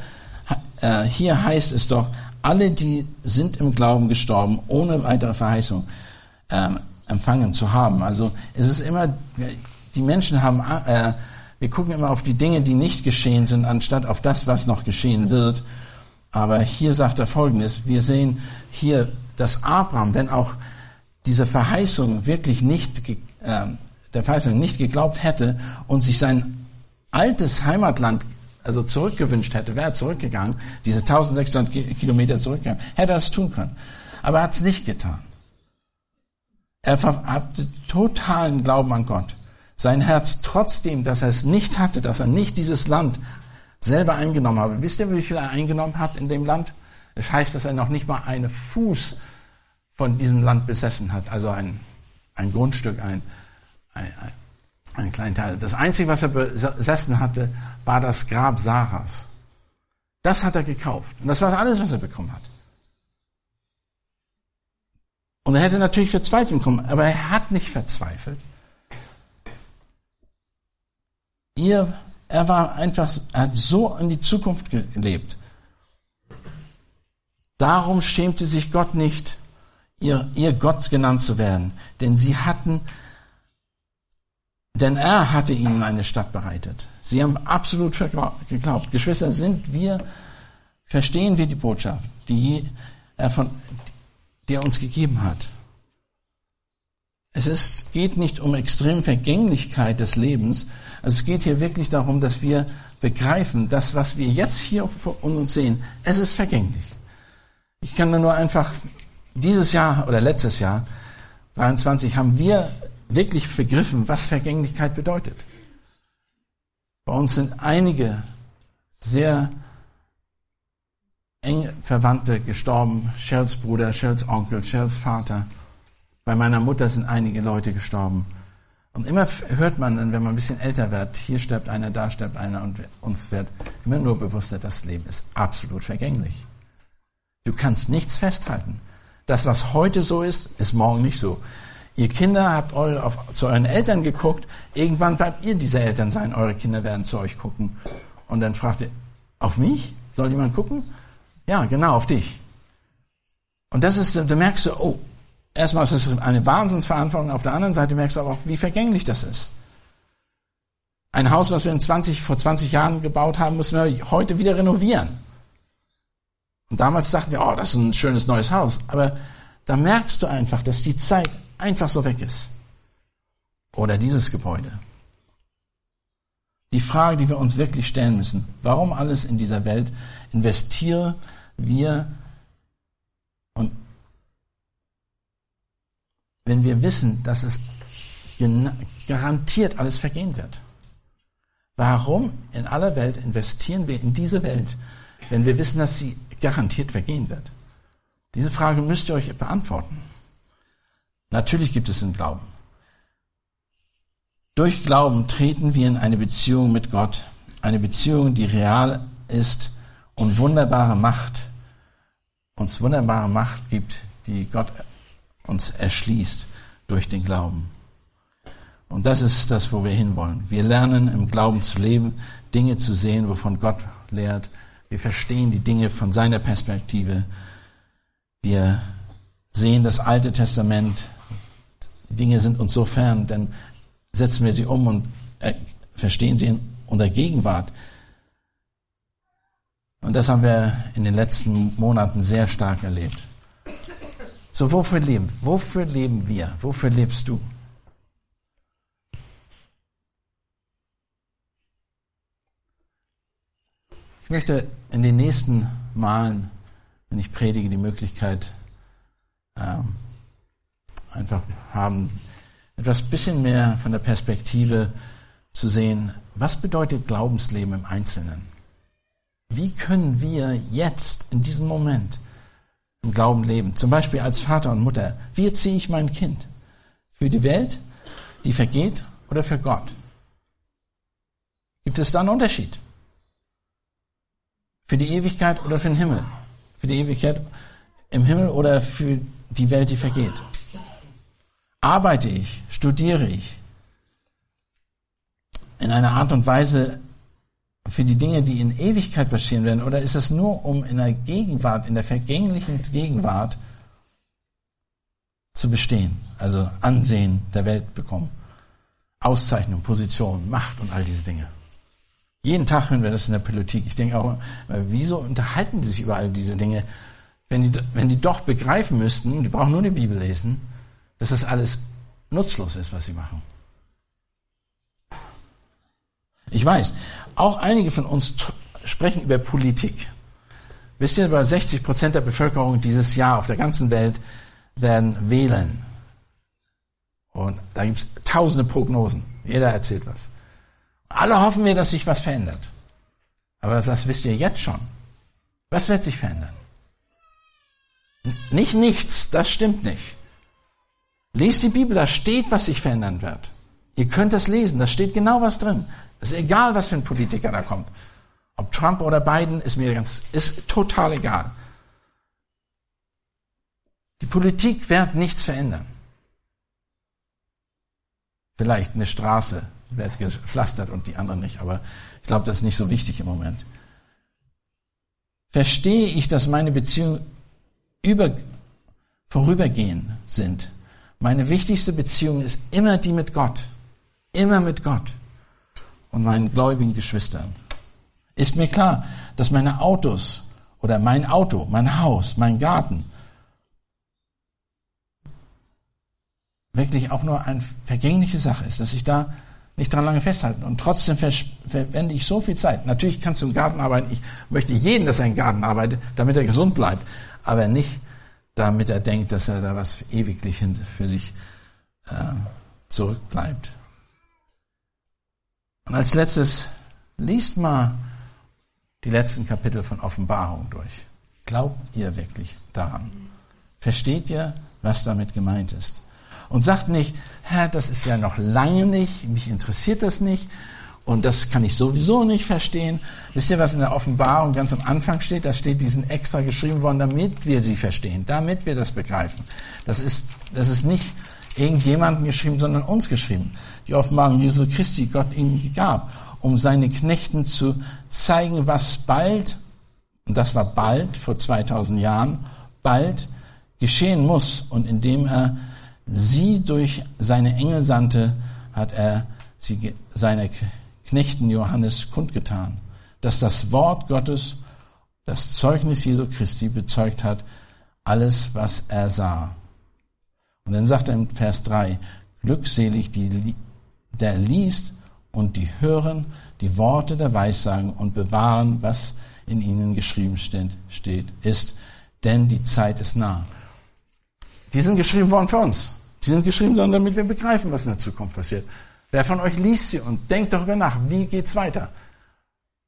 äh, hier heißt es doch, alle, die sind im Glauben gestorben, ohne weitere Verheißung ähm, empfangen zu haben. Also es ist immer, die Menschen haben, äh, wir gucken immer auf die Dinge, die nicht geschehen sind, anstatt auf das, was noch geschehen wird. Aber hier sagt er Folgendes, wir sehen hier, dass Abraham, wenn auch diese Verheißung wirklich nicht, äh, der Verheißung nicht geglaubt hätte und sich sein altes Heimatland also zurückgewünscht hätte, wäre er zurückgegangen, diese 1600 Kilometer zurückgegangen, hätte er es tun können. Aber er hat es nicht getan. Er hatte totalen Glauben an Gott. Sein Herz, trotzdem, dass er es nicht hatte, dass er nicht dieses Land selber eingenommen habe. Wisst ihr, wie viel er eingenommen hat in dem Land? Es heißt, dass er noch nicht mal einen Fuß von diesem Land besessen hat, also ein, ein Grundstück, ein, ein, ein einen kleinen Teil. Das Einzige, was er besessen hatte, war das Grab Sarahs. Das hat er gekauft. Und das war alles, was er bekommen hat. Und er hätte natürlich verzweifeln können, aber er hat nicht verzweifelt. Ihr, er war einfach, er hat so in die Zukunft gelebt. Darum schämte sich Gott nicht, ihr, ihr Gott genannt zu werden, denn sie hatten denn er hatte ihnen eine Stadt bereitet. Sie haben absolut geglaubt. Geschwister, sind wir, verstehen wir die Botschaft, die er, von, die er uns gegeben hat. Es ist, geht nicht um extreme Vergänglichkeit des Lebens. Also es geht hier wirklich darum, dass wir begreifen, dass was wir jetzt hier vor uns sehen, es ist vergänglich. Ich kann nur einfach, dieses Jahr oder letztes Jahr, 23, haben wir wirklich begriffen, was Vergänglichkeit bedeutet. Bei uns sind einige sehr eng Verwandte gestorben. Shells Bruder, Shells Onkel, Shells Vater. Bei meiner Mutter sind einige Leute gestorben. Und immer hört man dann, wenn man ein bisschen älter wird, hier stirbt einer, da stirbt einer und uns wird immer nur bewusster, das Leben ist absolut vergänglich. Du kannst nichts festhalten. Das, was heute so ist, ist morgen nicht so. Ihr Kinder habt eure, auf, zu euren Eltern geguckt, irgendwann bleibt ihr diese Eltern sein, eure Kinder werden zu euch gucken. Und dann fragt ihr, auf mich? Soll jemand gucken? Ja, genau, auf dich. Und das ist, da merkst du, oh, erstmal ist es eine Wahnsinnsverantwortung, auf der anderen Seite merkst du aber auch, wie vergänglich das ist. Ein Haus, was wir in 20, vor 20 Jahren gebaut haben, müssen wir heute wieder renovieren. Und damals dachten wir, oh, das ist ein schönes neues Haus. Aber da merkst du einfach, dass die Zeit einfach so weg ist. Oder dieses Gebäude. Die Frage, die wir uns wirklich stellen müssen, warum alles in dieser Welt investiere wir und wenn wir wissen, dass es garantiert alles vergehen wird. Warum in aller Welt investieren wir in diese Welt, wenn wir wissen, dass sie garantiert vergehen wird? Diese Frage müsst ihr euch beantworten. Natürlich gibt es einen Glauben. Durch Glauben treten wir in eine Beziehung mit Gott, eine Beziehung, die real ist und wunderbare Macht, uns wunderbare Macht gibt, die Gott uns erschließt durch den Glauben. Und das ist das, wo wir hinwollen. Wir lernen im Glauben zu leben, Dinge zu sehen, wovon Gott lehrt. Wir verstehen die Dinge von seiner Perspektive. Wir sehen das Alte Testament. Die Dinge sind uns so fern, denn setzen wir sie um und äh, verstehen sie in unserer Gegenwart. Und das haben wir in den letzten Monaten sehr stark erlebt. So, wofür leben? Wofür leben wir? Wofür lebst du? Ich möchte in den nächsten Malen, wenn ich predige, die Möglichkeit ähm, einfach haben, etwas bisschen mehr von der Perspektive zu sehen, was bedeutet Glaubensleben im Einzelnen? Wie können wir jetzt, in diesem Moment, im Glauben leben? Zum Beispiel als Vater und Mutter. Wie erziehe ich mein Kind? Für die Welt, die vergeht, oder für Gott? Gibt es da einen Unterschied? Für die Ewigkeit oder für den Himmel? Für die Ewigkeit im Himmel oder für die Welt, die vergeht? Arbeite ich, studiere ich in einer Art und Weise, für die Dinge, die in Ewigkeit passieren werden, oder ist es nur, um in der Gegenwart, in der vergänglichen Gegenwart zu bestehen, also Ansehen der Welt bekommen, Auszeichnung, Position, Macht und all diese Dinge. Jeden Tag hören wir das in der Politik. Ich denke auch, wieso unterhalten die sich über all diese Dinge, wenn die, wenn die doch begreifen müssten, die brauchen nur eine Bibel lesen, dass das alles nutzlos ist, was sie machen. Ich weiß, auch einige von uns sprechen über Politik. Wisst ihr, über 60 Prozent der Bevölkerung dieses Jahr auf der ganzen Welt werden wählen. Und da gibt es tausende Prognosen. Jeder erzählt was. Alle hoffen wir, dass sich was verändert. Aber was wisst ihr jetzt schon? Was wird sich verändern? Nicht nichts, das stimmt nicht. Lest die Bibel, da steht, was sich verändern wird. Ihr könnt das lesen, da steht genau was drin. Ist egal, was für ein Politiker da kommt. Ob Trump oder Biden, ist mir ganz, ist total egal. Die Politik wird nichts verändern. Vielleicht eine Straße wird gepflastert und die anderen nicht, aber ich glaube, das ist nicht so wichtig im Moment. Verstehe ich, dass meine Beziehungen über, vorübergehend sind? Meine wichtigste Beziehung ist immer die mit Gott. Immer mit Gott und meinen gläubigen Geschwistern. Ist mir klar, dass meine Autos oder mein Auto, mein Haus, mein Garten wirklich auch nur eine vergängliche Sache ist, dass ich da nicht dran lange festhalten. Und trotzdem verwende ich so viel Zeit. Natürlich kannst du im Garten arbeiten. Ich möchte jeden, dass er im Garten arbeitet, damit er gesund bleibt. Aber nicht, damit er denkt, dass er da was ewiglich für sich äh, zurückbleibt. Und als letztes, liest mal die letzten Kapitel von Offenbarung durch. Glaubt ihr wirklich daran? Versteht ihr, was damit gemeint ist? Und sagt nicht, Herr, das ist ja noch lange nicht, mich interessiert das nicht und das kann ich sowieso nicht verstehen. Wisst ihr, was in der Offenbarung ganz am Anfang steht? Da steht, die sind extra geschrieben worden, damit wir sie verstehen, damit wir das begreifen. Das ist, das ist nicht irgendjemandem geschrieben, sondern uns geschrieben. Die Offenbarung Jesu Christi Gott ihnen gab, um seine Knechten zu zeigen, was bald, und das war bald, vor 2000 Jahren, bald geschehen muss und indem er sie durch seine Engel sandte, hat er sie, seine Knechten Johannes kundgetan, dass das Wort Gottes, das Zeugnis Jesu Christi bezeugt hat, alles, was er sah. Und dann sagt er im Vers 3, glückselig, die, der liest und die hören die Worte der Weissagen und bewahren, was in ihnen geschrieben steht, ist, denn die Zeit ist nah. Die sind geschrieben worden für uns. Die sind geschrieben, sondern damit wir begreifen, was in der Zukunft passiert. Wer von euch liest sie und denkt darüber nach, wie geht's weiter?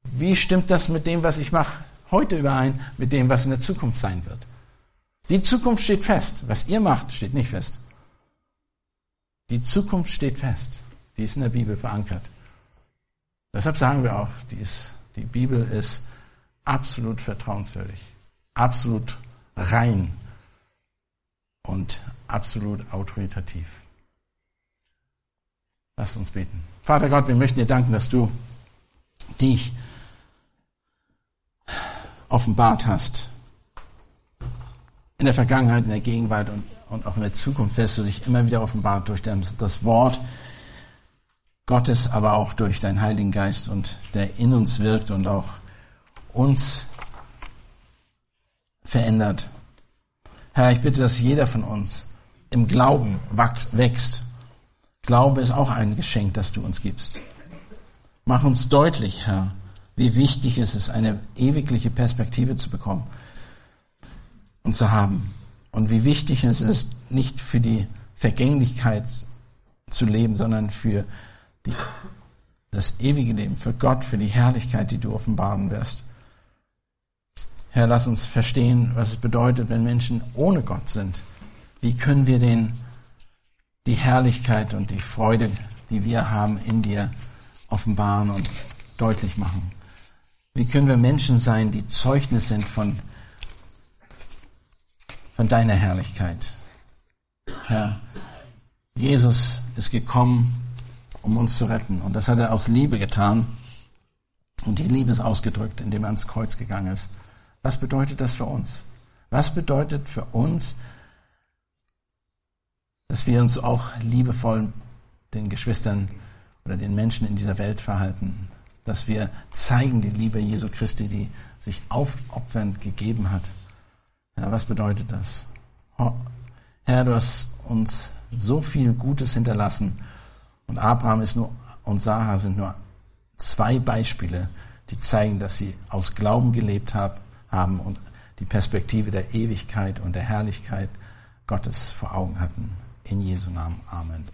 Wie stimmt das mit dem, was ich mache, heute überein, mit dem, was in der Zukunft sein wird? Die Zukunft steht fest. Was ihr macht, steht nicht fest. Die Zukunft steht fest. Die ist in der Bibel verankert. Deshalb sagen wir auch, die, ist, die Bibel ist absolut vertrauenswürdig, absolut rein und absolut autoritativ. Lasst uns beten. Vater Gott, wir möchten dir danken, dass du dich offenbart hast. In der Vergangenheit, in der Gegenwart und, und auch in der Zukunft wirst du dich immer wieder offenbart durch das Wort Gottes, aber auch durch deinen Heiligen Geist und der in uns wirkt und auch uns verändert. Herr, ich bitte, dass jeder von uns im Glauben wächst. Glaube ist auch ein Geschenk, das du uns gibst. Mach uns deutlich, Herr, wie wichtig es ist, eine ewigliche Perspektive zu bekommen und zu haben. Und wie wichtig es ist, nicht für die Vergänglichkeit zu leben, sondern für die, das ewige Leben, für Gott, für die Herrlichkeit, die du offenbaren wirst. Herr, lass uns verstehen, was es bedeutet, wenn Menschen ohne Gott sind wie können wir den, die Herrlichkeit und die Freude, die wir haben in dir, offenbaren und deutlich machen? Wie können wir Menschen sein, die Zeugnis sind von, von deiner Herrlichkeit? Herr, Jesus ist gekommen, um uns zu retten. Und das hat er aus Liebe getan. Und die Liebe ist ausgedrückt, indem er ans Kreuz gegangen ist. Was bedeutet das für uns? Was bedeutet für uns, dass wir uns auch liebevoll den Geschwistern oder den Menschen in dieser Welt verhalten, dass wir zeigen die Liebe Jesu Christi, die sich aufopfernd gegeben hat. Ja, was bedeutet das? Herr, du hast uns so viel Gutes hinterlassen und Abraham ist nur und Sarah sind nur zwei Beispiele, die zeigen, dass sie aus Glauben gelebt haben und die Perspektive der Ewigkeit und der Herrlichkeit Gottes vor Augen hatten. In Jesu Namen. Amen.